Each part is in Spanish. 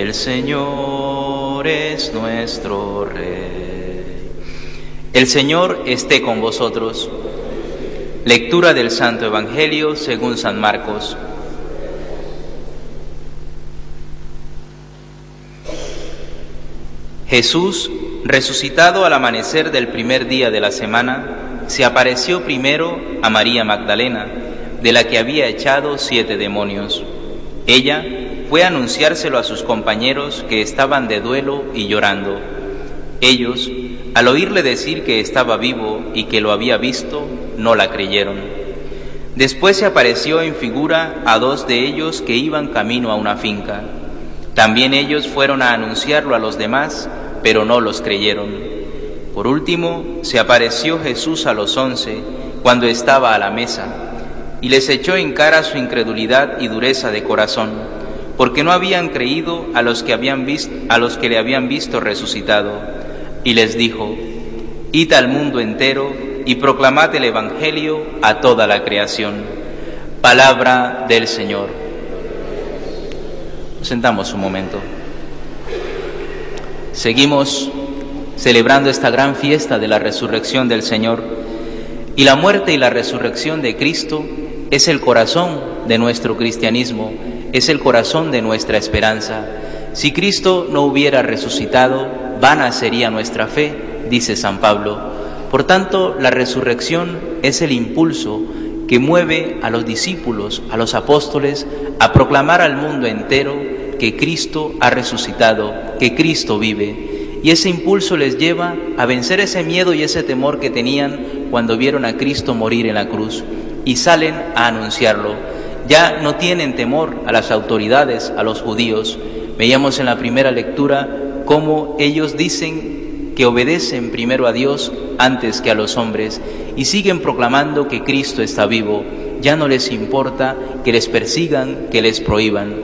El Señor es nuestro Rey. El Señor esté con vosotros. Lectura del Santo Evangelio según San Marcos. Jesús, resucitado al amanecer del primer día de la semana, se apareció primero a María Magdalena, de la que había echado siete demonios. Ella fue a anunciárselo a sus compañeros que estaban de duelo y llorando. Ellos, al oírle decir que estaba vivo y que lo había visto, no la creyeron. Después se apareció en figura a dos de ellos que iban camino a una finca. También ellos fueron a anunciarlo a los demás, pero no los creyeron. Por último, se apareció Jesús a los once cuando estaba a la mesa, y les echó en cara su incredulidad y dureza de corazón porque no habían creído a los que habían visto, a los que le habían visto resucitado, y les dijo: Id al mundo entero y proclamad el evangelio a toda la creación. Palabra del Señor. Nos sentamos un momento. Seguimos celebrando esta gran fiesta de la resurrección del Señor y la muerte y la resurrección de Cristo es el corazón de nuestro cristianismo es el corazón de nuestra esperanza. Si Cristo no hubiera resucitado, vana sería nuestra fe, dice San Pablo. Por tanto, la resurrección es el impulso que mueve a los discípulos, a los apóstoles, a proclamar al mundo entero que Cristo ha resucitado, que Cristo vive. Y ese impulso les lleva a vencer ese miedo y ese temor que tenían cuando vieron a Cristo morir en la cruz y salen a anunciarlo ya no tienen temor a las autoridades, a los judíos. Veíamos en la primera lectura cómo ellos dicen que obedecen primero a Dios antes que a los hombres y siguen proclamando que Cristo está vivo. Ya no les importa que les persigan, que les prohíban.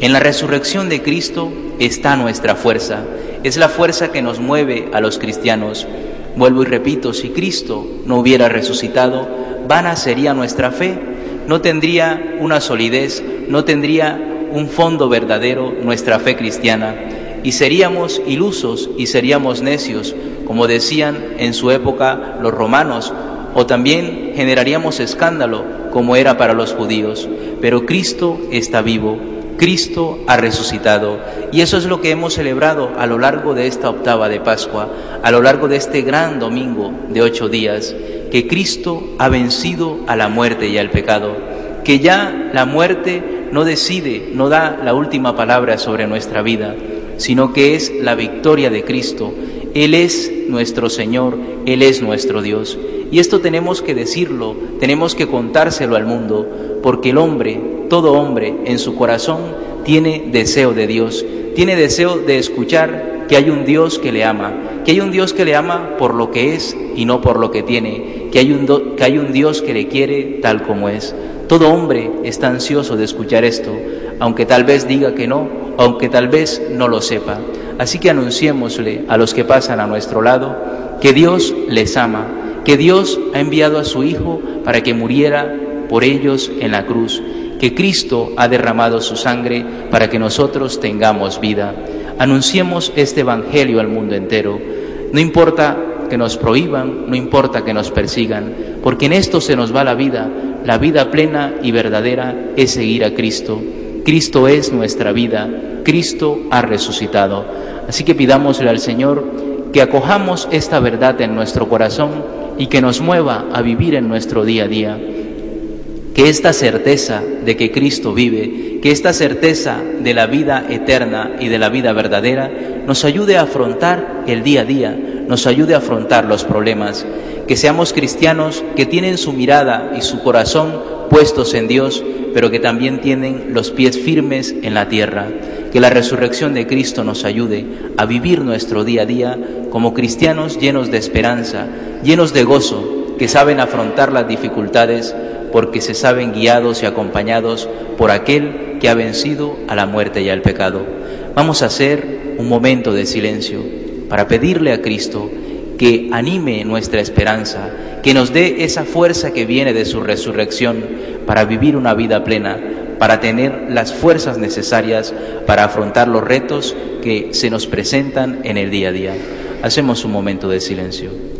En la resurrección de Cristo está nuestra fuerza. Es la fuerza que nos mueve a los cristianos. Vuelvo y repito, si Cristo no hubiera resucitado, vana sería nuestra fe no tendría una solidez, no tendría un fondo verdadero nuestra fe cristiana y seríamos ilusos y seríamos necios, como decían en su época los romanos, o también generaríamos escándalo, como era para los judíos. Pero Cristo está vivo, Cristo ha resucitado, y eso es lo que hemos celebrado a lo largo de esta octava de Pascua, a lo largo de este gran domingo de ocho días que Cristo ha vencido a la muerte y al pecado, que ya la muerte no decide, no da la última palabra sobre nuestra vida, sino que es la victoria de Cristo. Él es nuestro Señor, Él es nuestro Dios. Y esto tenemos que decirlo, tenemos que contárselo al mundo, porque el hombre, todo hombre, en su corazón tiene deseo de Dios, tiene deseo de escuchar que hay un Dios que le ama, que hay un Dios que le ama por lo que es y no por lo que tiene, que hay, un que hay un Dios que le quiere tal como es. Todo hombre está ansioso de escuchar esto, aunque tal vez diga que no, aunque tal vez no lo sepa. Así que anunciémosle a los que pasan a nuestro lado que Dios les ama, que Dios ha enviado a su Hijo para que muriera por ellos en la cruz, que Cristo ha derramado su sangre para que nosotros tengamos vida. Anunciemos este Evangelio al mundo entero. No importa que nos prohíban, no importa que nos persigan, porque en esto se nos va la vida. La vida plena y verdadera es seguir a Cristo. Cristo es nuestra vida, Cristo ha resucitado. Así que pidámosle al Señor que acojamos esta verdad en nuestro corazón y que nos mueva a vivir en nuestro día a día. Que esta certeza de que Cristo vive, que esta certeza de la vida eterna y de la vida verdadera nos ayude a afrontar el día a día, nos ayude a afrontar los problemas, que seamos cristianos que tienen su mirada y su corazón puestos en Dios, pero que también tienen los pies firmes en la tierra. Que la resurrección de Cristo nos ayude a vivir nuestro día a día como cristianos llenos de esperanza, llenos de gozo, que saben afrontar las dificultades porque se saben guiados y acompañados por aquel que ha vencido a la muerte y al pecado. Vamos a hacer un momento de silencio para pedirle a Cristo que anime nuestra esperanza, que nos dé esa fuerza que viene de su resurrección para vivir una vida plena, para tener las fuerzas necesarias para afrontar los retos que se nos presentan en el día a día. Hacemos un momento de silencio.